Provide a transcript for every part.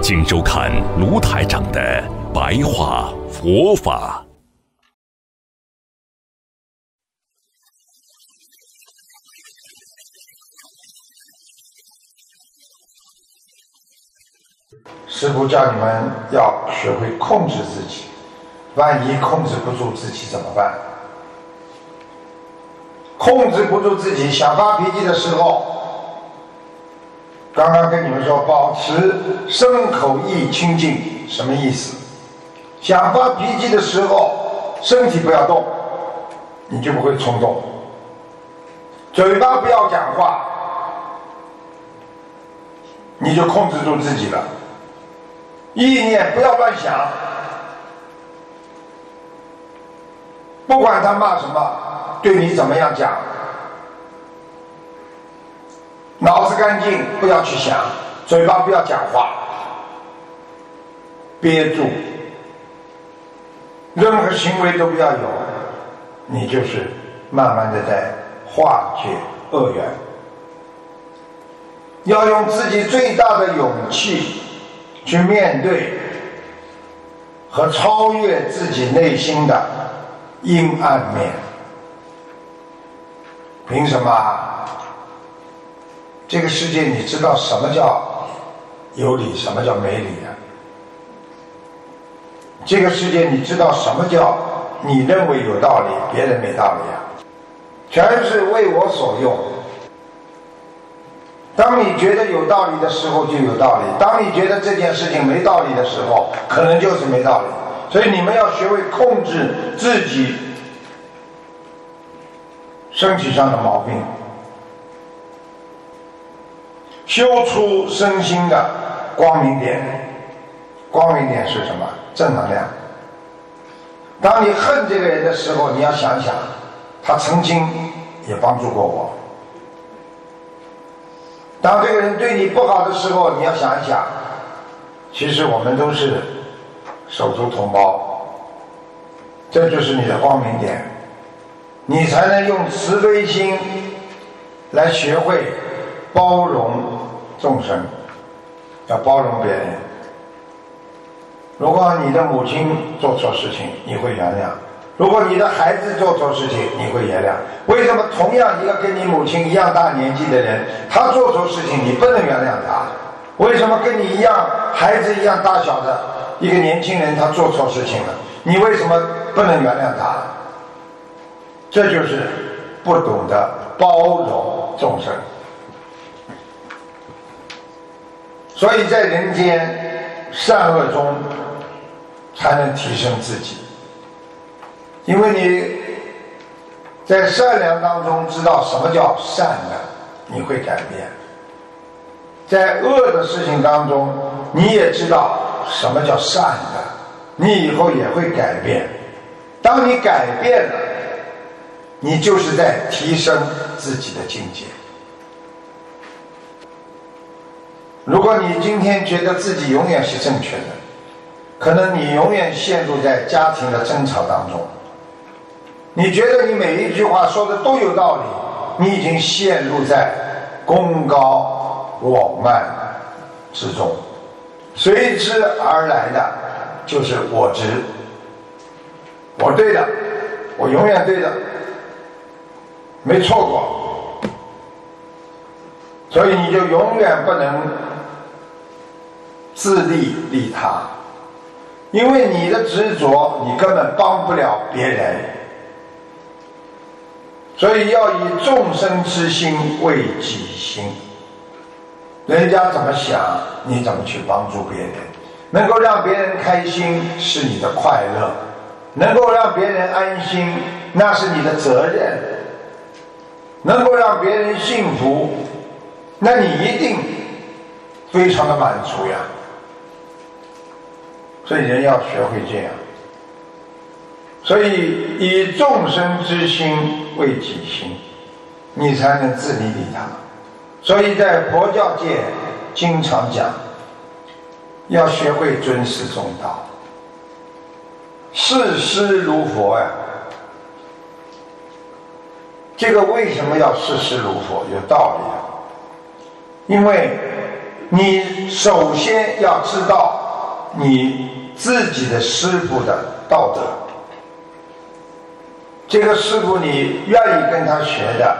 请收看卢台长的白话佛法。师傅叫你们要学会控制自己，万一控制不住自己怎么办？控制不住自己，想发脾气的时候，刚刚跟你们说，保持身口意清净，什么意思？想发脾气的时候，身体不要动，你就不会冲动；嘴巴不要讲话，你就控制住自己了。意念不要乱想，不管他骂什么，对你怎么样讲，脑子干净，不要去想，嘴巴不要讲话，憋住，任何行为都不要有，你就是慢慢的在化解恶缘，要用自己最大的勇气。去面对和超越自己内心的阴暗面，凭什么？这个世界你知道什么叫有理，什么叫没理啊？这个世界你知道什么叫你认为有道理，别人没道理啊？全是为我所用。当你觉得有道理的时候，就有道理；当你觉得这件事情没道理的时候，可能就是没道理。所以你们要学会控制自己身体上的毛病，修出身心的光明点。光明点是什么？正能量。当你恨这个人的时候，你要想想，他曾经也帮助过我。当这个人对你不好的时候，你要想一想，其实我们都是手足同胞，这就是你的光明点，你才能用慈悲心来学会包容众生，要包容别人。如果你的母亲做错事情，你会原谅；如果你的孩子做错事情，你会原谅。为什么同样一个跟你母亲一样大年纪的人，他做错事情你不能原谅他？为什么跟你一样孩子一样大小的一个年轻人他做错事情了，你为什么不能原谅他？这就是不懂得包容众生。所以在人间善恶中。才能提升自己，因为你在善良当中知道什么叫善的，你会改变；在恶的事情当中，你也知道什么叫善的，你以后也会改变。当你改变了，你就是在提升自己的境界。如果你今天觉得自己永远是正确的，可能你永远陷入在家庭的争吵当中，你觉得你每一句话说的都有道理，你已经陷入在功高我慢之中，随之而来的就是我执，我对的，我永远对的，没错过，所以你就永远不能自利利他。因为你的执着，你根本帮不了别人，所以要以众生之心为己心。人家怎么想，你怎么去帮助别人？能够让别人开心是你的快乐，能够让别人安心那是你的责任，能够让别人幸福，那你一定非常的满足呀。所以人要学会这样。所以以众生之心为己心，你才能自利利他。所以在佛教界经常讲，要学会尊师重道，视师如佛呀。这个为什么要视师如佛？有道理啊。因为你首先要知道你自己的师傅的道德。这个师傅你愿意跟他学的，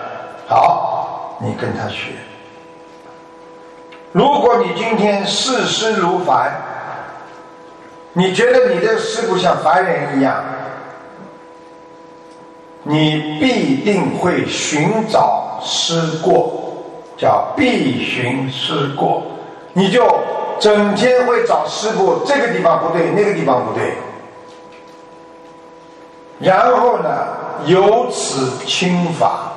好，你跟他学。如果你今天视师如凡，你觉得你的师傅像凡人一样，你必定会寻找师过，叫必寻师过，你就整天会找师傅，这个地方不对，那个地方不对，然后呢，由此轻法。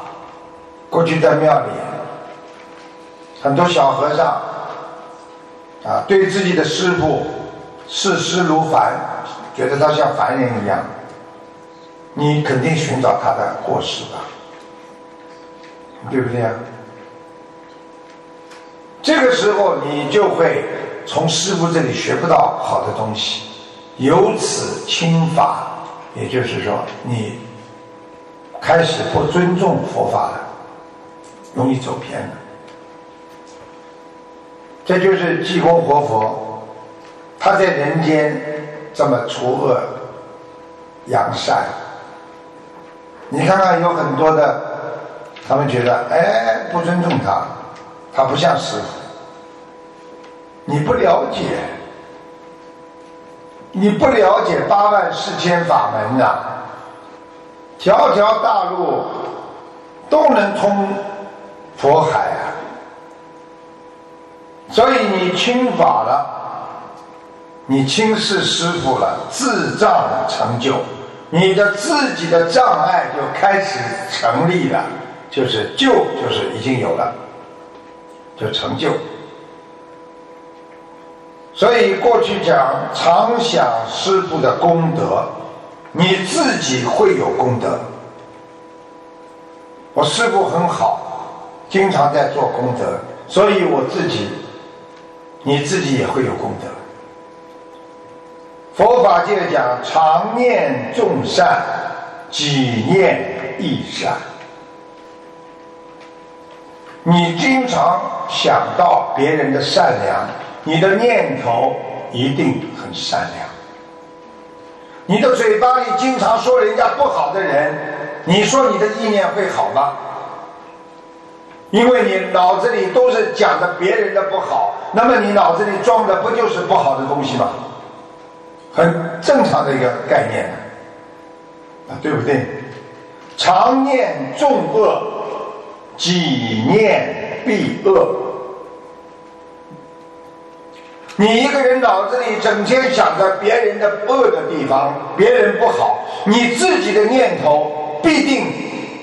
过去在庙里。很多小和尚啊，对自己的师傅视师如凡，觉得他像凡人一样。你肯定寻找他的过失吧，对不对啊？这个时候你就会从师傅这里学不到好的东西，由此轻法，也就是说你开始不尊重佛法了，容易走偏了。这就是济公活佛，他在人间这么除恶扬善。你看看有很多的，他们觉得哎不尊重他，他不像师傅。你不了解，你不了解八万四千法门呐，条条大路都能通佛海啊。所以你轻法了，你轻视师傅了，自障成就，你的自己的障碍就开始成立了，就是就就是已经有了，就成就。所以过去讲常想师傅的功德，你自己会有功德。我师傅很好，经常在做功德，所以我自己。你自己也会有功德。佛法界讲常念众善，己念亦善。你经常想到别人的善良，你的念头一定很善良。你的嘴巴里经常说人家不好的人，你说你的意念会好吗？因为你脑子里都是讲的别人的不好，那么你脑子里装的不就是不好的东西吗？很正常的一个概念啊，对不对？常念众恶，己念必恶。你一个人脑子里整天想着别人的恶的地方，别人不好，你自己的念头必定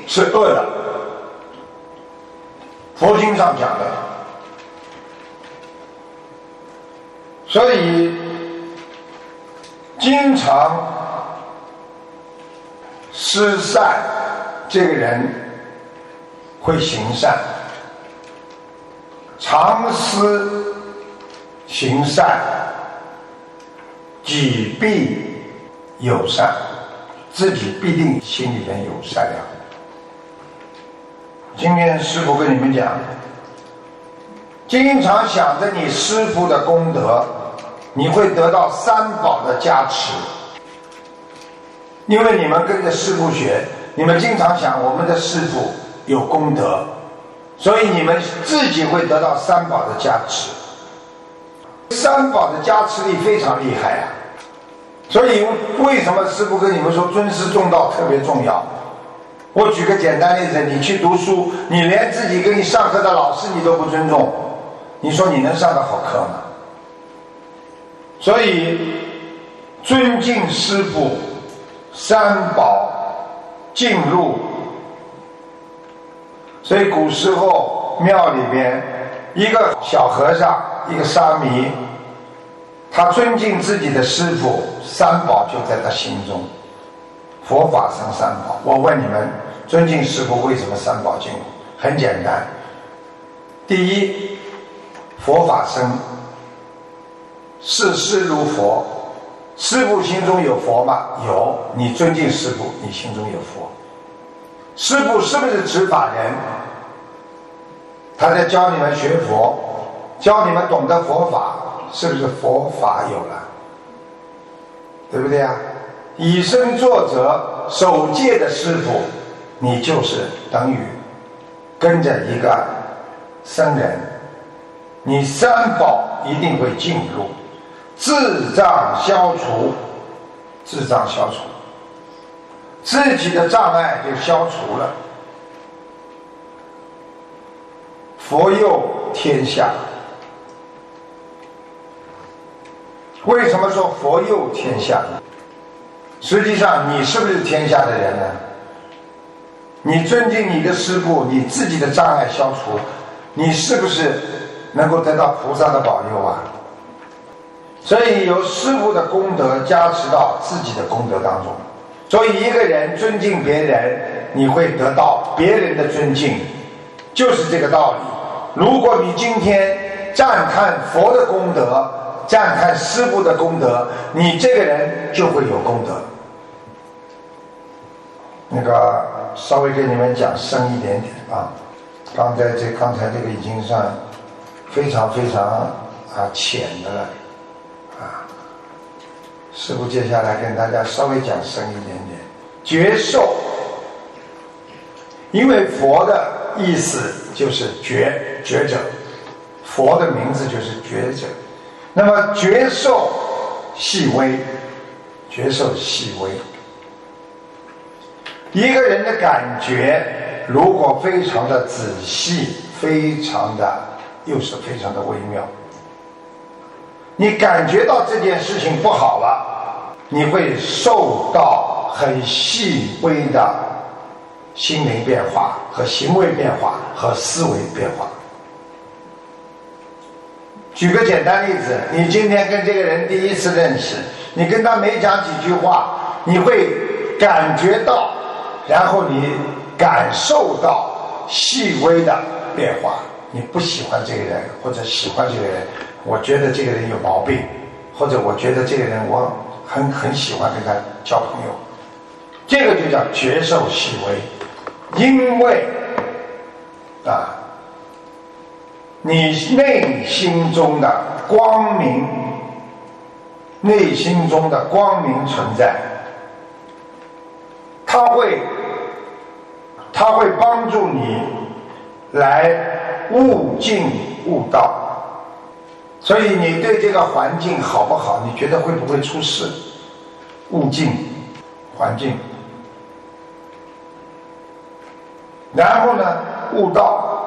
是恶的。佛经上讲的，所以经常施善，这个人会行善；常思行善，己必有善，自己必定心里面有善良。今天师傅跟你们讲，经常想着你师傅的功德，你会得到三宝的加持。因为你们跟着师傅学，你们经常想我们的师傅有功德，所以你们自己会得到三宝的加持。三宝的加持力非常厉害啊！所以为什么师傅跟你们说尊师重道特别重要？我举个简单例子，你去读书，你连自己给你上课的老师你都不尊重，你说你能上个好课吗？所以尊敬师傅，三宝进入。所以古时候庙里边，一个小和尚，一个沙弥，他尊敬自己的师傅，三宝就在他心中。佛法生三宝，我问你们，尊敬师傅为什么三宝进？很简单，第一，佛法生，视师如佛，师傅心中有佛吗？有，你尊敬师傅，你心中有佛。师傅是不是执法人？他在教你们学佛，教你们懂得佛法，是不是佛法有了？对不对啊？以身作则，守戒的师傅，你就是等于跟着一个僧人，你三宝一定会进入，智障消除，智障消除，自己的障碍就消除了。佛佑天下，为什么说佛佑天下？实际上，你是不是天下的人呢？你尊敬你的师父，你自己的障碍消除，你是不是能够得到菩萨的保佑啊？所以，由师父的功德加持到自己的功德当中。所以，一个人尊敬别人，你会得到别人的尊敬，就是这个道理。如果你今天赞叹佛的功德，赞叹师父的功德，你这个人就会有功德。那个稍微给你们讲深一点点啊，刚才这刚才这个已经算非常非常啊浅的了啊。师父接下来跟大家稍微讲深一点点，觉受，因为佛的意思就是觉。觉者，佛的名字就是觉者。那么觉受细微，觉受细微。一个人的感觉如果非常的仔细，非常的又是非常的微妙。你感觉到这件事情不好了，你会受到很细微的心灵变化和行为变化和思维变化。举个简单例子，你今天跟这个人第一次认识，你跟他没讲几句话，你会感觉到，然后你感受到细微的变化。你不喜欢这个人，或者喜欢这个人，我觉得这个人有毛病，或者我觉得这个人我很很喜欢跟他交朋友，这个就叫觉受细微，因为啊。你内心中的光明，内心中的光明存在，它会，它会帮助你来悟境悟道。所以你对这个环境好不好？你觉得会不会出事？悟境，环境，然后呢？悟道。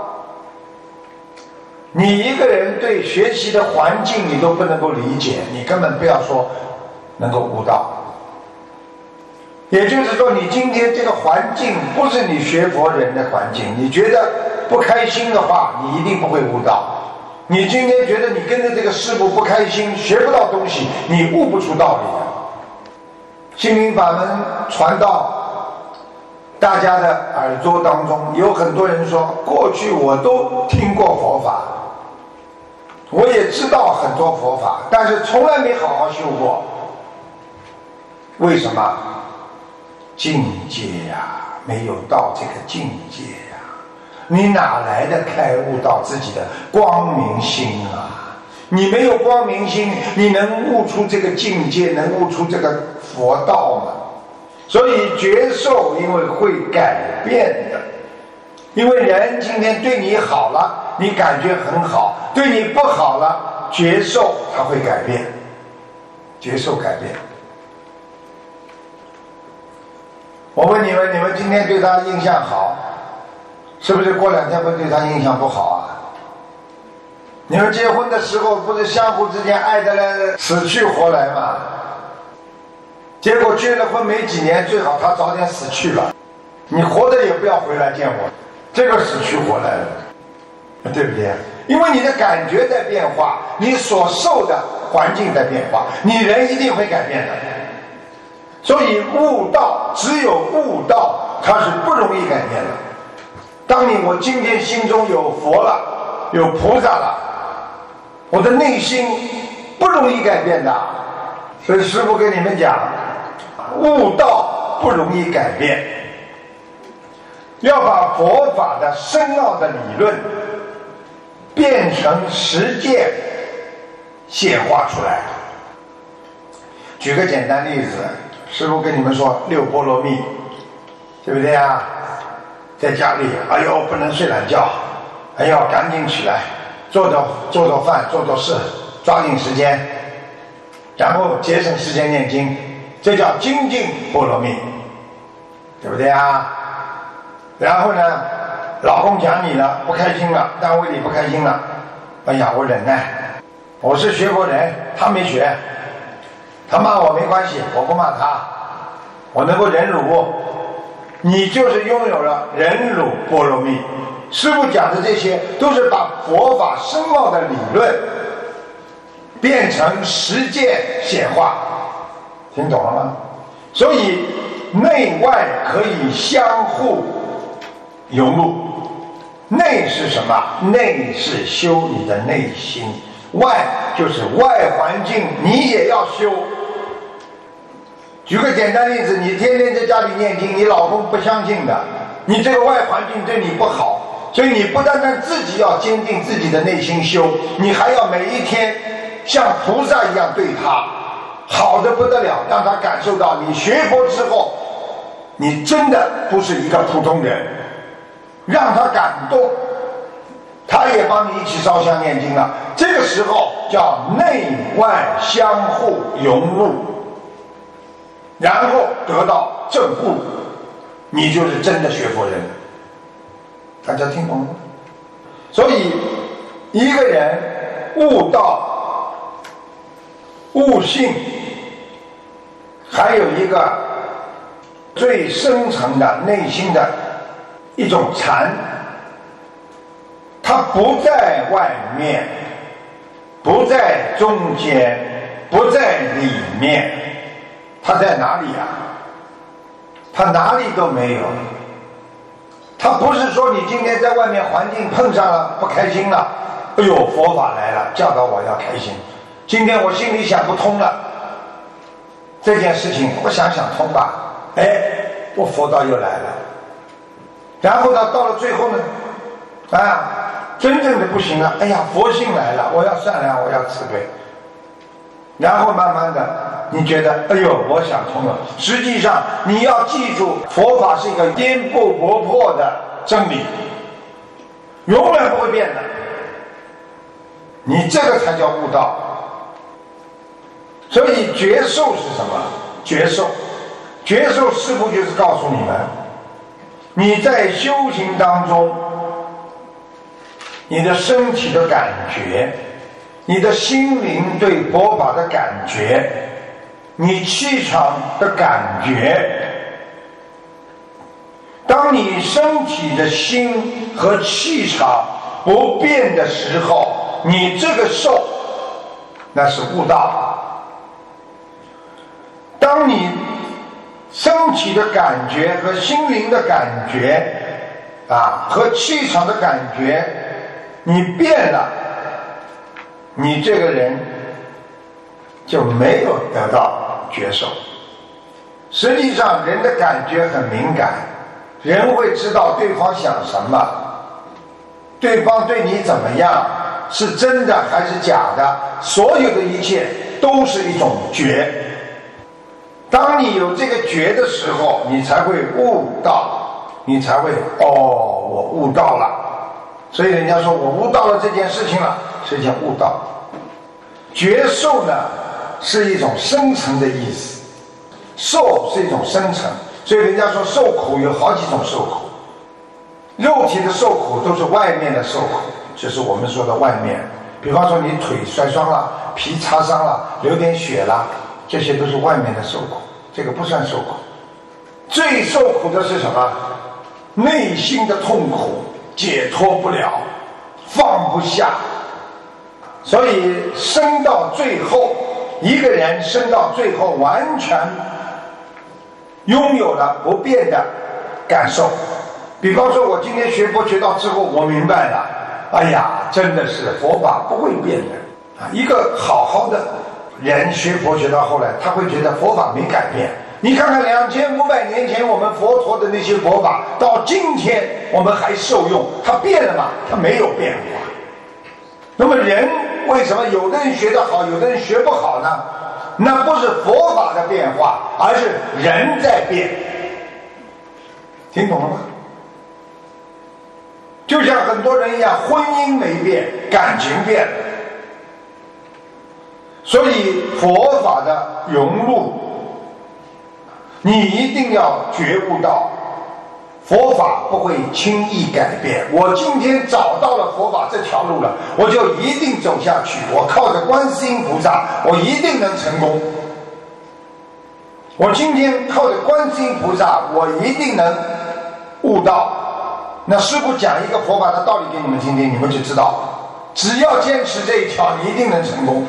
你一个人对学习的环境你都不能够理解，你根本不要说能够悟道。也就是说，你今天这个环境不是你学佛人的环境，你觉得不开心的话，你一定不会悟道。你今天觉得你跟着这个师傅不开心，学不到东西，你悟不出道理。心灵法门传到大家的耳朵当中，有很多人说，过去我都听过佛法。我也知道很多佛法，但是从来没好好修过。为什么？境界呀，没有到这个境界呀，你哪来的开悟到自己的光明心啊？你没有光明心，你能悟出这个境界，能悟出这个佛道吗？所以觉受，因为会改变的，因为人今天对你好了。你感觉很好，对你不好了，觉受它会改变，觉受改变。我问你们，你们今天对他印象好，是不是过两天会对他印象不好啊？你们结婚的时候不是相互之间爱的来死去活来吗？结果结了婚没几年，最好他早点死去了，你活着也不要回来见我，这个死去活来的。对不对？因为你的感觉在变化，你所受的环境在变化，你人一定会改变的。所以悟道，只有悟道，它是不容易改变的。当你我今天心中有佛了，有菩萨了，我的内心不容易改变的。所以师父跟你们讲，悟道不容易改变，要把佛法的深奥的理论变成实践显化出来。举个简单例子。师傅跟你们说六波罗蜜，对不对啊？在家里，哎呦，不能睡懒觉，哎呦，赶紧起来，做做做做饭，做做事，抓紧时间，然后节省时间念经，这叫精进波罗蜜，对不对啊？然后呢，老公讲你了，不开心了，单位里不开心了，哎呀，我忍耐，我是学佛人，他没学。他骂我没关系，我不骂他，我能够忍辱，你就是拥有了忍辱波罗蜜。师傅讲的这些都是把佛法深奥的理论变成实践显化，听懂了吗？所以内外可以相互融入。内是什么？内是修你的内心，外就是外环境，你也要修。举个简单例子，你天天在家里念经，你老公不相信的，你这个外环境对你不好，所以你不单单自己要坚定自己的内心修，你还要每一天像菩萨一样对他好的不得了，让他感受到你学佛之后，你真的不是一个普通人，让他感动，他也帮你一起烧香念经了。这个时候叫内外相互融入。然后得到正悟，你就是真的学佛人。大家听懂了吗？所以一个人悟道、悟性，还有一个最深层的内心的一种禅，它不在外面，不在中间，不在里面。他在哪里呀？他哪里都没有。他不是说你今天在外面环境碰上了不开心了，哎呦，佛法来了，教导我要开心。今天我心里想不通了，这件事情我想想通吧。哎，我佛道又来了。然后呢，到了最后呢，啊，真正的不行了。哎呀，佛性来了，我要善良，我要慈悲。然后慢慢的。你觉得，哎呦，我想通了。实际上，你要记住，佛法是一个颠不不破的真理，永远不会变的。你这个才叫悟道。所以，觉受是什么？觉受，觉受师傅就是告诉你们，你在修行当中，你的身体的感觉，你的心灵对佛法的感觉。你气场的感觉，当你身体的心和气场不变的时候，你这个受那是悟道。当你身体的感觉和心灵的感觉啊，和气场的感觉，你变了，你这个人就没有得到。觉受，实际上人的感觉很敏感，人会知道对方想什么，对方对你怎么样，是真的还是假的，所有的一切都是一种觉。当你有这个觉的时候，你才会悟道，你才会哦，我悟到了。所以人家说我悟到了这件事情了，是叫悟道。觉受呢？是一种深层的意思，受是一种深层，所以人家说受苦有好几种受苦，肉体的受苦都是外面的受苦，就是我们说的外面，比方说你腿摔伤了，皮擦伤了，流点血了，这些都是外面的受苦，这个不算受苦，最受苦的是什么？内心的痛苦解脱不了，放不下，所以生到最后，一个人生到最后，完全拥有了不变的感受。比方说，我今天学佛学到之后，我明白了，哎呀，真的是佛法不会变的啊！一个好好的人学佛学到后来，他会觉得佛法没改变。你看看两千五百年前我们佛陀的那些佛法，到今天我们还受用，它变了吗？它没有变化。那么人为什么有的人学得好，有的人学不好呢？那不是佛法的变化，而是人在变。听懂了吗？就像很多人一样，婚姻没变，感情变了。所以佛法的融入，你一定要觉悟到，佛法不会轻易改变。我今天找到了佛法这条路了，我就一定走下去。我靠着观世音菩萨，我一定能成功。我今天靠着观世音菩萨，我一定能悟道。那师傅讲一个佛法的道理给你们听听，你们就知道，只要坚持这一条，你一定能成功。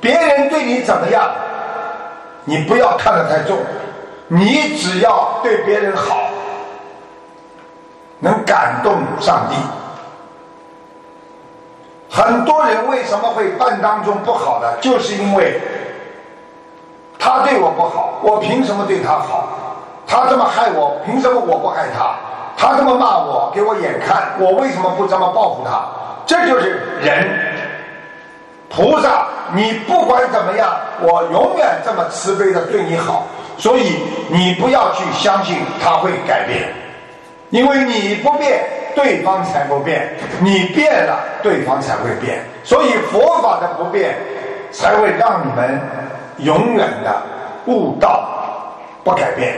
别人对你怎么样，你不要看得太重，你只要对别人好，能感动上帝。很多人为什么会半当中不好的，就是因为他对我不好，我凭什么对他好？他这么害我，凭什么我不害他？他这么骂我，给我眼看，我为什么不这么报复他？这就是人，菩萨，你不管怎么样，我永远这么慈悲的对你好，所以你不要去相信他会改变，因为你不变，对方才不变；你变了，对方才会变。所以佛法的不变，才会让你们永远的悟道不改变。